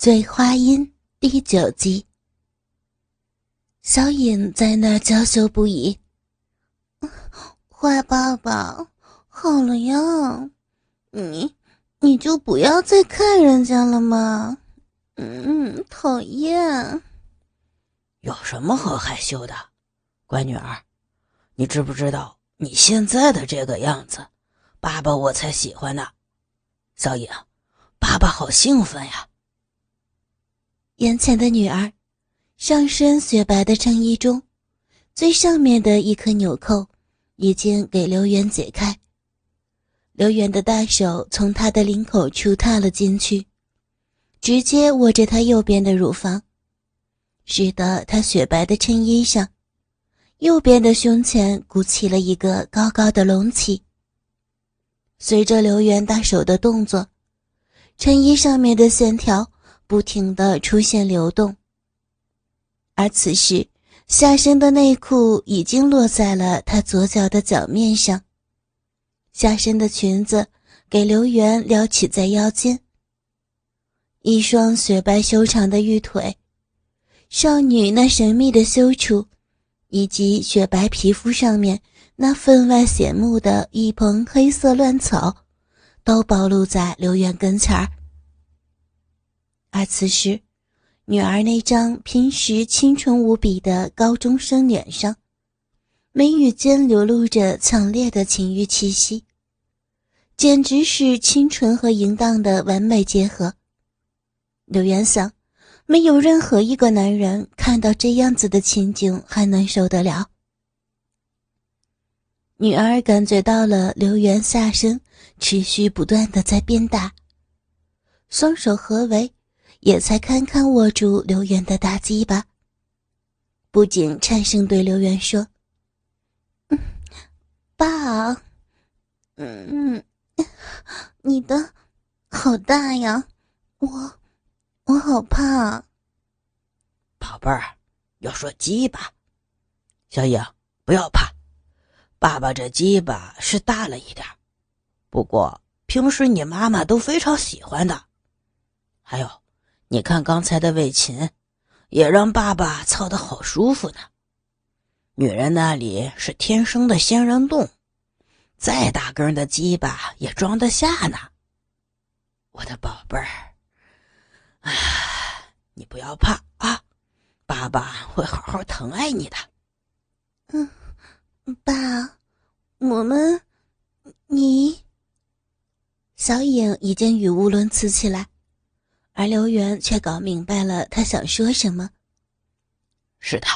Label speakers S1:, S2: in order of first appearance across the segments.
S1: 醉花阴》第九集。小颖在那娇羞不已：“
S2: 坏爸爸，好了呀，你你就不要再看人家了嘛。嗯，讨厌。
S3: 有什么好害羞的，乖女儿？你知不知道你现在的这个样子，爸爸我才喜欢呢。小颖，爸爸好兴奋呀。”
S1: 眼前的女儿，上身雪白的衬衣中，最上面的一颗纽扣已经给刘元解开。刘元的大手从她的领口处探了进去，直接握着她右边的乳房，使得她雪白的衬衣上，右边的胸前鼓起了一个高高的隆起。随着刘元大手的动作，衬衣上面的线条。不停的出现流动，而此时下身的内裤已经落在了他左脚的脚面上，下身的裙子给刘元撩起在腰间，一双雪白修长的玉腿，少女那神秘的羞处，以及雪白皮肤上面那分外显目的一蓬黑色乱草，都暴露在刘元跟前儿。而此时，女儿那张平时清纯无比的高中生脸上，眉宇间流露着强烈的情欲气息，简直是清纯和淫荡的完美结合。刘元想，没有任何一个男人看到这样子的情景还能受得了。女儿感觉到了刘元下身持续不断的在变大，双手合围。也才堪堪握住刘元的大鸡巴，不仅颤声对刘元说：“
S2: 爸，嗯，你的好大呀，我我好怕。”
S3: 宝贝儿，要说鸡巴，小影不要怕，爸爸这鸡巴是大了一点，不过平时你妈妈都非常喜欢的，还有。你看刚才的魏琴，也让爸爸操的好舒服呢。女人那里是天生的仙人洞，再大根的鸡巴也装得下呢。我的宝贝儿，啊，你不要怕啊，爸爸会好好疼爱你的。
S2: 嗯，爸，我们，你，
S1: 小影已经语无伦次起来。而刘元却搞明白了他想说什么。
S3: 是的，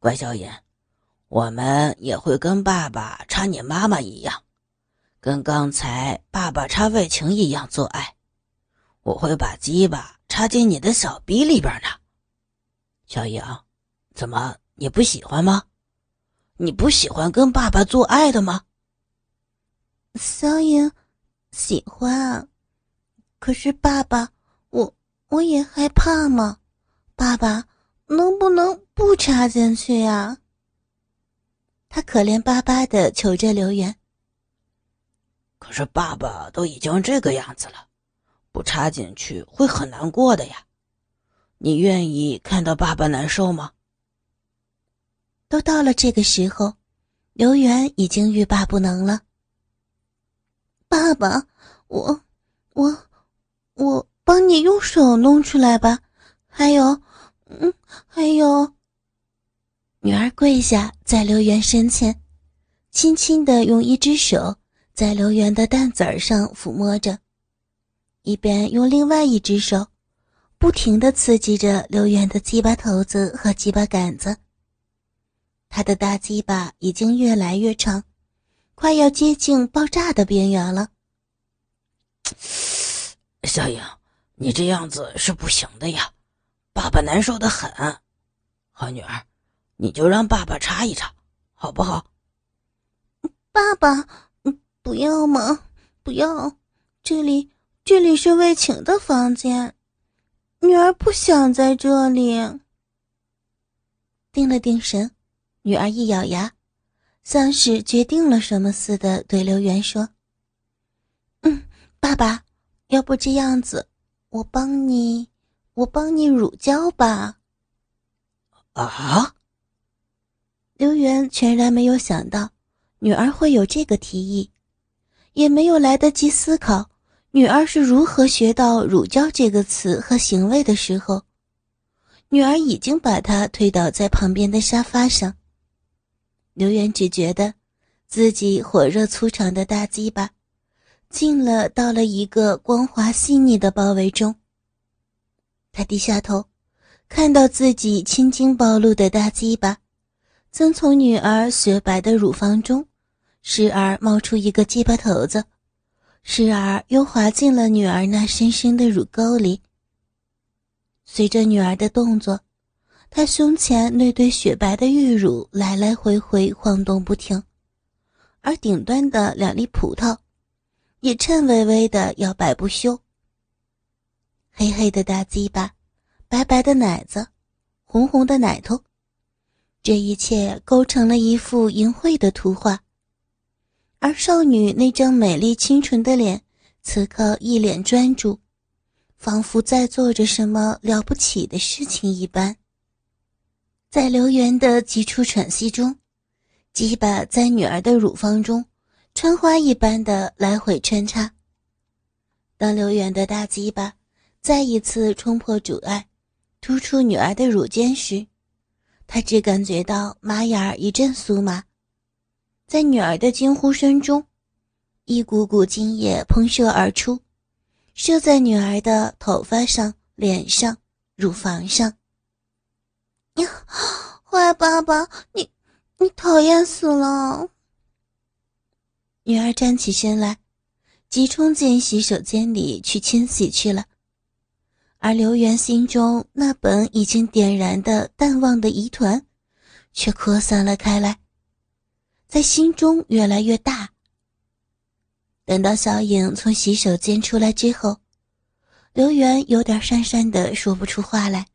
S3: 乖小颖，我们也会跟爸爸插你妈妈一样，跟刚才爸爸插外情一样做爱。我会把鸡巴插进你的小逼里边呢。小颖，怎么你不喜欢吗？你不喜欢跟爸爸做爱的吗？
S2: 小颖，喜欢，可是爸爸。我也害怕嘛，爸爸能不能不插进去呀？
S1: 他可怜巴巴的求着刘元。
S3: 可是爸爸都已经这个样子了，不插进去会很难过的呀。你愿意看到爸爸难受吗？
S1: 都到了这个时候，刘元已经欲罢不能了。
S2: 爸爸，我，我，我。帮你用手弄出来吧，还有，嗯，还有。
S1: 女儿跪下在刘元身前，轻轻的用一只手在刘元的蛋子儿上抚摸着，一边用另外一只手不停的刺激着刘元的鸡巴头子和鸡巴杆子。他的大鸡巴已经越来越长，快要接近爆炸的边缘了。
S3: 小影。你这样子是不行的呀，爸爸难受的很。好女儿，你就让爸爸插一插，好不好？
S2: 爸爸，不要嘛，不要！这里，这里是魏晴的房间，女儿不想在这里。
S1: 定了定神，女儿一咬牙，像是决定了什么似的，对刘元说：“嗯，爸爸，要不这样子。”我帮你，
S2: 我帮你乳胶吧。
S3: 啊！
S1: 刘源全然没有想到女儿会有这个提议，也没有来得及思考女儿是如何学到“乳胶”这个词和行为的时候，女儿已经把他推倒在旁边的沙发上。刘源只觉得自己火热粗长的大鸡巴进了到了一个光滑细腻的包围中。他低下头，看到自己青筋暴露的大鸡巴，正从女儿雪白的乳房中，时而冒出一个鸡巴头子，时而又滑进了女儿那深深的乳沟里。随着女儿的动作，他胸前那对雪白的玉乳来来回回晃动不停，而顶端的两粒葡萄，也颤巍巍的摇摆不休。黑黑的大鸡巴，白白的奶子，红红的奶头，这一切构成了一幅淫秽的图画。而少女那张美丽清纯的脸，此刻一脸专注，仿佛在做着什么了不起的事情一般。在刘源的急促喘息中，鸡巴在女儿的乳房中，穿花一般的来回穿插。当刘源的大鸡巴。再一次冲破阻碍，突出女儿的乳尖时，他只感觉到马眼儿一阵酥麻，在女儿的惊呼声中，一股股精液喷射而出，射在女儿的头发上、脸上、乳房上。
S2: 呀，坏爸爸，你你讨厌死了！
S1: 女儿站起身来，急冲进洗手间里去清洗去了。而刘源心中那本已经点燃的淡忘的疑团，却扩散了开来，在心中越来越大。等到小影从洗手间出来之后，刘源有点讪讪的说不出话来，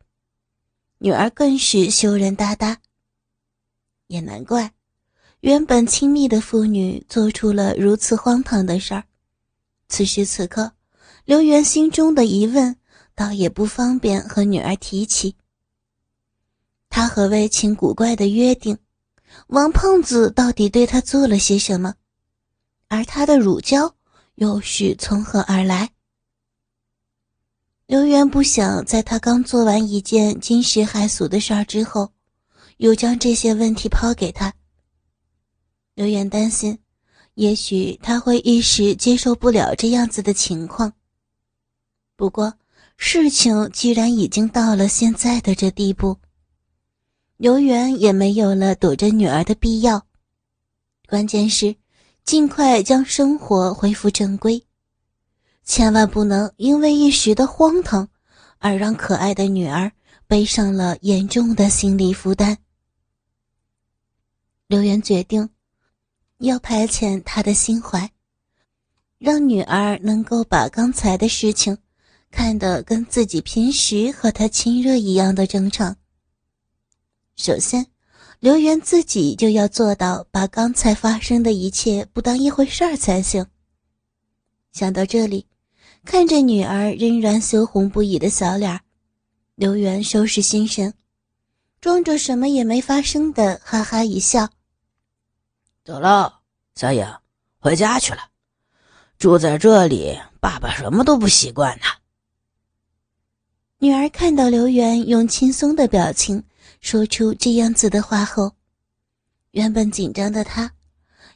S1: 女儿更是羞人答答。也难怪，原本亲密的父女做出了如此荒唐的事儿。此时此刻，刘源心中的疑问。倒也不方便和女儿提起。他和魏青古怪的约定，王胖子到底对他做了些什么？而他的乳胶又是从何而来？刘源不想在他刚做完一件惊世骇俗的事儿之后，又将这些问题抛给他。刘源担心，也许他会一时接受不了这样子的情况。不过。事情既然已经到了现在的这地步，刘源也没有了躲着女儿的必要。关键是，尽快将生活恢复正规，千万不能因为一时的荒唐，而让可爱的女儿背上了严重的心理负担。刘源决定，要排遣他的心怀，让女儿能够把刚才的事情。看得跟自己平时和他亲热一样的正常。首先，刘源自己就要做到把刚才发生的一切不当一回事儿才行。想到这里，看着女儿仍然羞红不已的小脸刘源收拾心神，装着什么也没发生的哈哈一笑：“
S3: 走了，小影，回家去了。住在这里，爸爸什么都不习惯呢。”
S1: 女儿看到刘源用轻松的表情说出这样子的话后，原本紧张的她，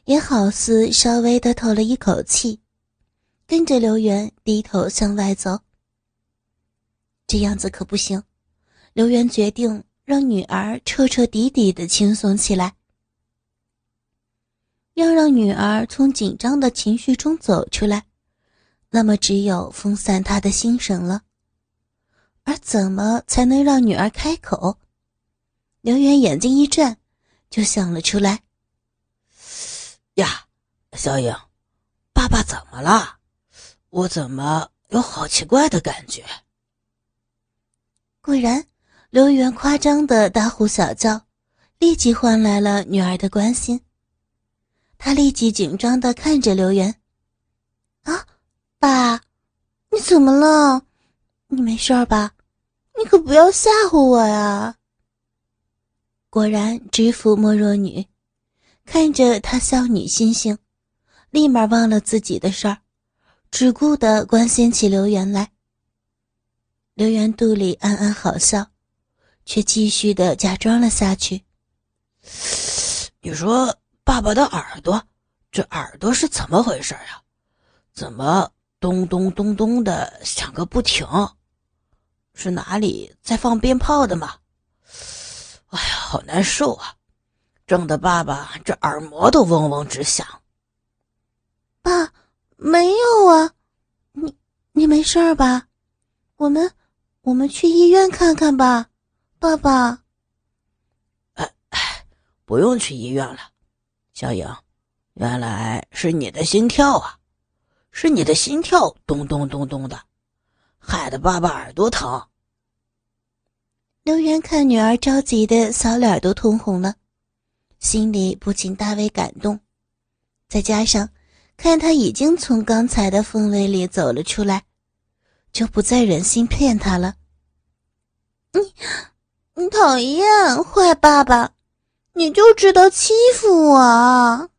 S1: 也好似稍微的透了一口气，跟着刘源低头向外走。这样子可不行，刘源决定让女儿彻彻底底的轻松起来，要让女儿从紧张的情绪中走出来，那么只有分散她的心神了。而怎么才能让女儿开口？刘源眼睛一转，就想了出来。
S3: 呀，小影，爸爸怎么了？我怎么有好奇怪的感觉？
S1: 果然，刘源夸张的大呼小叫，立即换来了女儿的关心。他立即紧张的看着刘源：“啊，爸，你怎么了？你没事吧？”
S2: 你可不要吓唬我呀！
S1: 果然，知府莫若女，看着他少女心性，立马忘了自己的事儿，只顾得关心起刘元来。刘元肚里暗暗好笑，却继续的假装了下去。
S3: 你说爸爸的耳朵，这耳朵是怎么回事呀？怎么咚咚咚咚的响个不停？是哪里在放鞭炮的吗？哎呀，好难受啊！震得爸爸这耳膜都嗡嗡直响。
S2: 爸，没有啊，你你没事吧？我们我们去医院看看吧，爸爸。
S3: 哎哎，不用去医院了，小影，原来是你的心跳啊，是你的心跳咚咚咚咚的。害得爸爸耳朵疼。
S1: 刘元看女儿着急的小脸都通红了，心里不禁大为感动。再加上看他已经从刚才的氛围里走了出来，就不再忍心骗他了。
S2: 你，你讨厌坏爸爸，你就知道欺负我。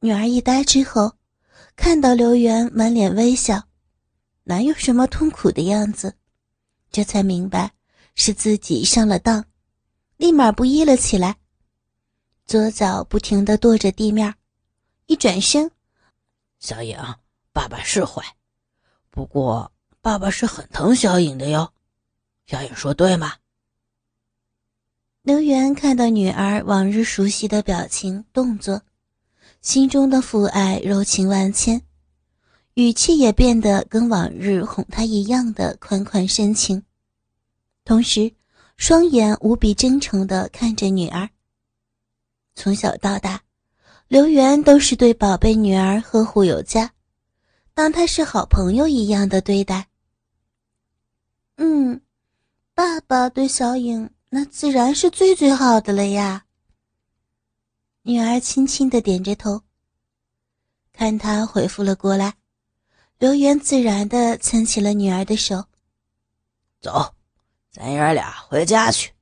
S1: 女儿一呆之后，看到刘元满脸微笑。哪有什么痛苦的样子？这才明白是自己上了当，立马不依了起来，左脚不停的跺着地面，一转身，
S3: 小影，爸爸是坏，不过爸爸是很疼小影的哟。小影说对吗？
S1: 刘元看到女儿往日熟悉的表情动作，心中的父爱柔情万千。语气也变得跟往日哄她一样的款款深情，同时，双眼无比真诚地看着女儿。从小到大，刘元都是对宝贝女儿呵护有加，当她是好朋友一样的对待。
S2: 嗯，爸爸对小颖那自然是最最好的了呀。
S1: 女儿轻轻的点着头，看他回复了过来。刘元自然的牵起了女儿的手，
S3: 走，咱爷俩回家去，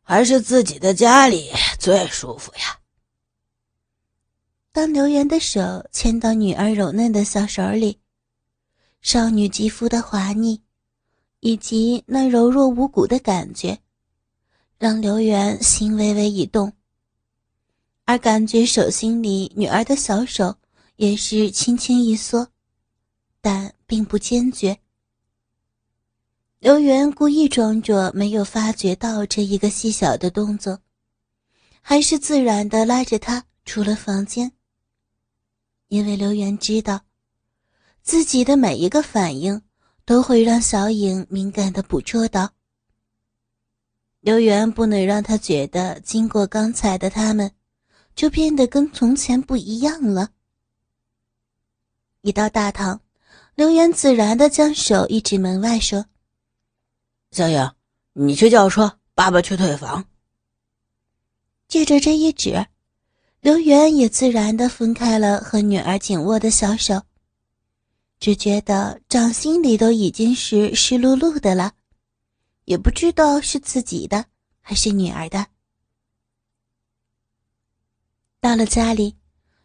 S3: 还是自己的家里最舒服呀。
S1: 当刘元的手牵到女儿柔嫩的小手里，少女肌肤的滑腻，以及那柔弱无骨的感觉，让刘元心微微一动，而感觉手心里女儿的小手也是轻轻一缩。但并不坚决。刘元故意装作没有发觉到这一个细小的动作，还是自然的拉着她出了房间。因为刘元知道，自己的每一个反应都会让小影敏感的捕捉到。刘元不能让他觉得，经过刚才的他们，就变得跟从前不一样了。一到大堂。刘元自然的将手一指门外，说：“
S3: 小影，你去叫车，爸爸去退房。”
S1: 借着这一指，刘元也自然的分开了和女儿紧握的小手，只觉得掌心里都已经是湿漉漉的了，也不知道是自己的还是女儿的。到了家里，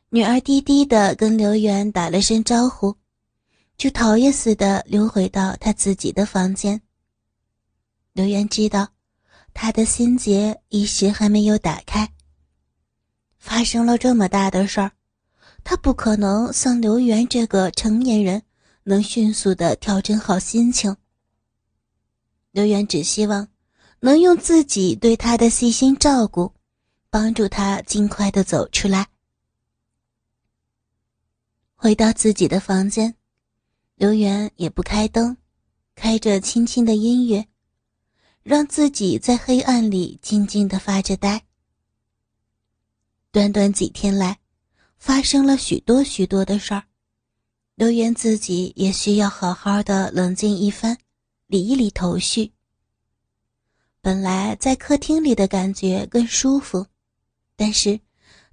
S1: 女儿低低的跟刘元打了声招呼。就讨厌似的溜回到她自己的房间。刘元知道，他的心结一时还没有打开。发生了这么大的事儿，他不可能像刘元这个成年人能迅速的调整好心情。刘源只希望能用自己对他的细心照顾，帮助他尽快的走出来。回到自己的房间。刘源也不开灯，开着轻轻的音乐，让自己在黑暗里静静的发着呆。短短几天来，发生了许多许多的事儿，刘源自己也需要好好的冷静一番，理一理头绪。本来在客厅里的感觉更舒服，但是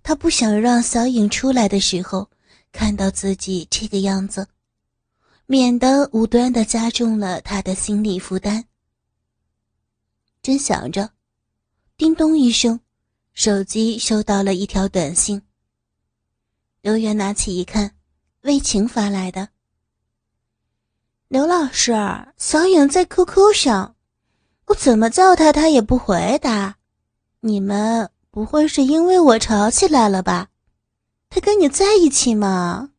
S1: 他不想让小影出来的时候看到自己这个样子。
S4: 免得无端的加重了他的心理负担。正想着，叮咚一声，手机收到了一条短信。刘源拿起一看，魏晴发来的。刘老师，小影在 QQ 上，我怎么叫他，他也不回答。你们不会是因为我吵起来了吧？他跟你在一起吗？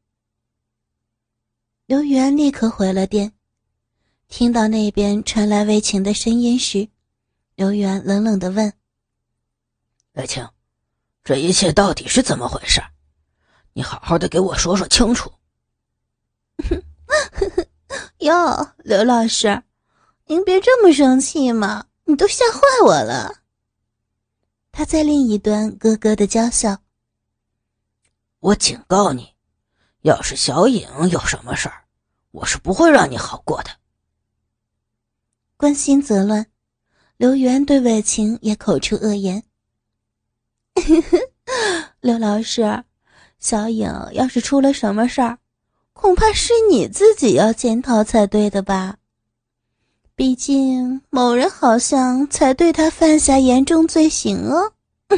S4: 刘源立刻回了电。听到那边传来魏晴的声音时，刘源冷冷的问：“
S3: 魏晴，这一切到底是怎么回事？你好好的给我说说清楚。”
S1: 哟，刘老师，您别这么生气嘛！你都吓坏我了。
S4: 他在另一端咯咯的娇笑。
S3: 我警告你，要是小影有什么事儿，我是不会让你好过的。
S4: 关心则乱，刘源对伟晴也口出恶言。
S1: 刘老师，小影要是出了什么事儿，恐怕是你自己要检讨才对的吧？毕竟某人好像才对他犯下严重罪行哦。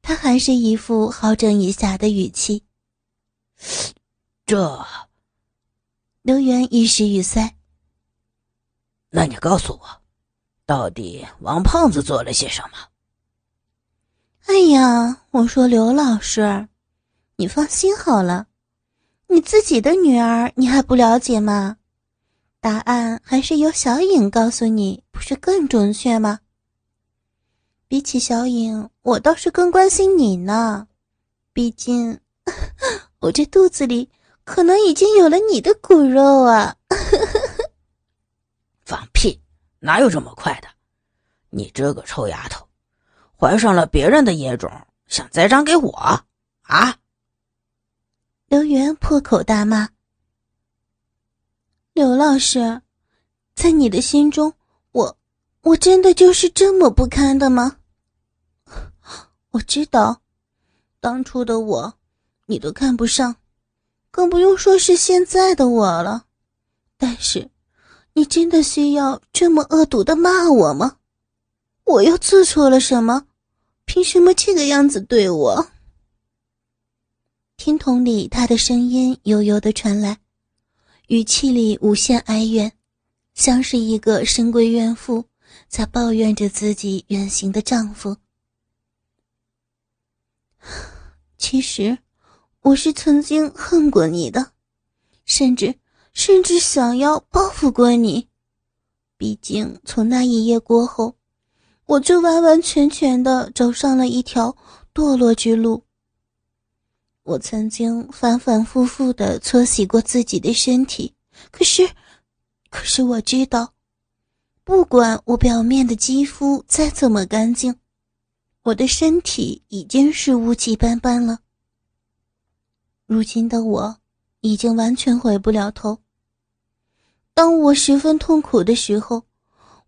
S4: 他还是一副好整以暇的语气。
S3: 这，
S4: 刘源一时语塞。
S3: 那你告诉我，到底王胖子做了些什么？
S1: 哎呀，我说刘老师，你放心好了，你自己的女儿你还不了解吗？答案还是由小影告诉你，不是更准确吗？比起小影，我倒是更关心你呢。毕竟，我这肚子里可能已经有了你的骨肉啊！
S3: 放屁，哪有这么快的？你这个臭丫头！怀上了别人的野种，想栽赃给我啊！
S4: 刘源破口大骂：“
S1: 刘老师，在你的心中，我我真的就是这么不堪的吗？我知道，当初的我，你都看不上，更不用说是现在的我了。但是，你真的需要这么恶毒的骂我吗？我又做错了什么？”凭什么这个样子对我？
S4: 听筒里他的声音悠悠的传来，语气里无限哀怨，像是一个深闺怨妇在抱怨着自己远行的丈夫。
S1: 其实，我是曾经恨过你的，甚至甚至想要报复过你。毕竟从那一夜过后。我就完完全全的走上了一条堕落之路。我曾经反反复复的搓洗过自己的身体，可是，可是我知道，不管我表面的肌肤再怎么干净，我的身体已经是污迹斑斑了。如今的我，已经完全回不了头。当我十分痛苦的时候。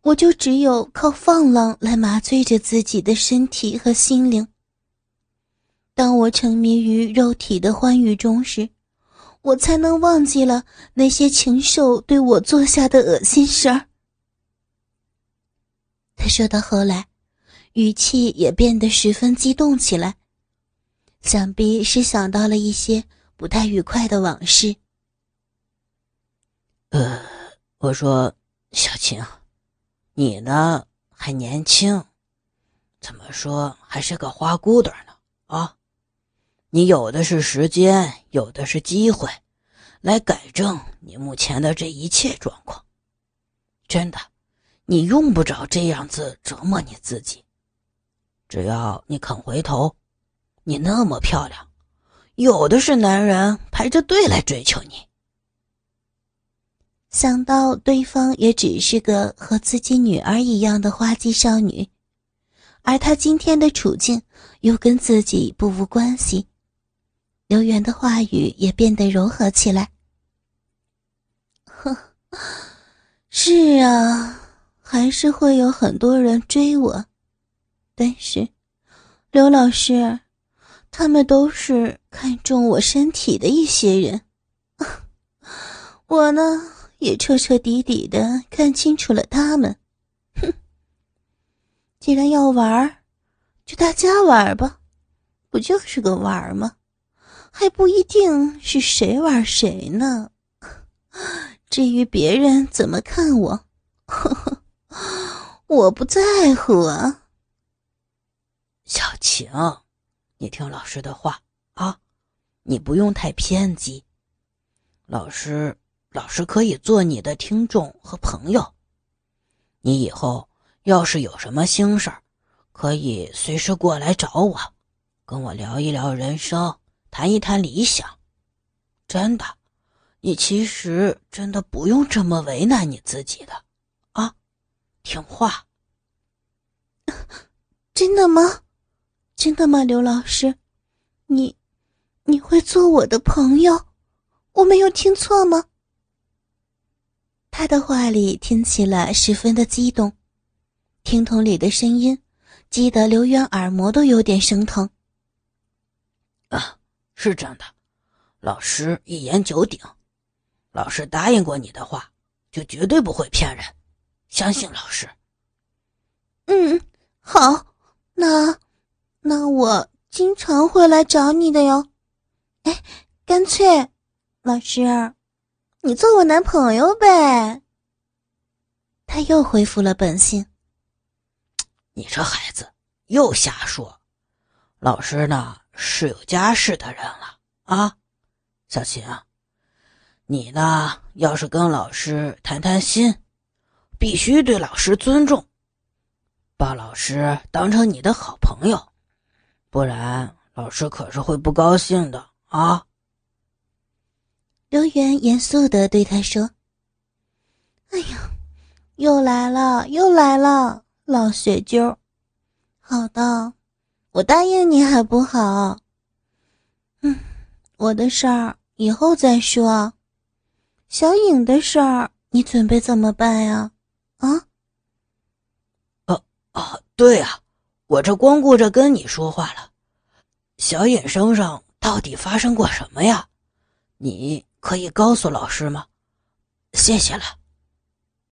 S1: 我就只有靠放浪来麻醉着自己的身体和心灵。当我沉迷于肉体的欢愉中时，我才能忘记了那些禽兽对我做下的恶心事儿。
S4: 他说到后来，语气也变得十分激动起来，想必是想到了一些不太愉快的往事。
S3: 呃，我说，小晴。你呢，还年轻，怎么说还是个花骨朵呢？啊，你有的是时间，有的是机会，来改正你目前的这一切状况。真的，你用不着这样子折磨你自己。只要你肯回头，你那么漂亮，有的是男人排着队来追求你。
S4: 想到对方也只是个和自己女儿一样的花季少女，而她今天的处境又跟自己不无关系，刘源的话语也变得柔和起来。
S1: 哼，是啊，还是会有很多人追我，但是，刘老师，他们都是看中我身体的一些人。我呢也彻彻底底的看清楚了他们。哼，既然要玩，就大家玩吧，不就是个玩吗？还不一定是谁玩谁呢。至于别人怎么看我，呵呵，我不在乎啊。
S3: 小晴，你听老师的话啊，你不用太偏激。老师，老师可以做你的听众和朋友。你以后要是有什么心事儿，可以随时过来找我，跟我聊一聊人生，谈一谈理想。真的。你其实真的不用这么为难你自己的，啊，听话。
S1: 真的吗？真的吗，刘老师？你，你会做我的朋友？我没有听错吗？
S5: 他的话里听起来十分的激动，听筒里的声音激得刘渊耳膜都有点生疼。
S3: 啊，是真的，老师一言九鼎。老师答应过你的话，就绝对不会骗人，相信老师。
S1: 嗯，好，那那我经常会来找你的哟。哎，干脆，老师，你做我男朋友呗。
S5: 他又恢复了本性。
S3: 你这孩子又瞎说，老师呢是有家室的人了啊，小琴啊。你呢？要是跟老师谈谈心，必须对老师尊重，把老师当成你的好朋友，不然老师可是会不高兴的啊！
S5: 刘源严肃的对他说：“
S1: 哎呀，又来了，又来了，老学究。好的，我答应你还不好？嗯，我的事儿以后再说。”小影的事儿，你准备怎么办呀？啊？
S3: 哦哦，对呀，我这光顾着跟你说话了。小影身上到底发生过什么呀？你可以告诉老师吗？谢谢了。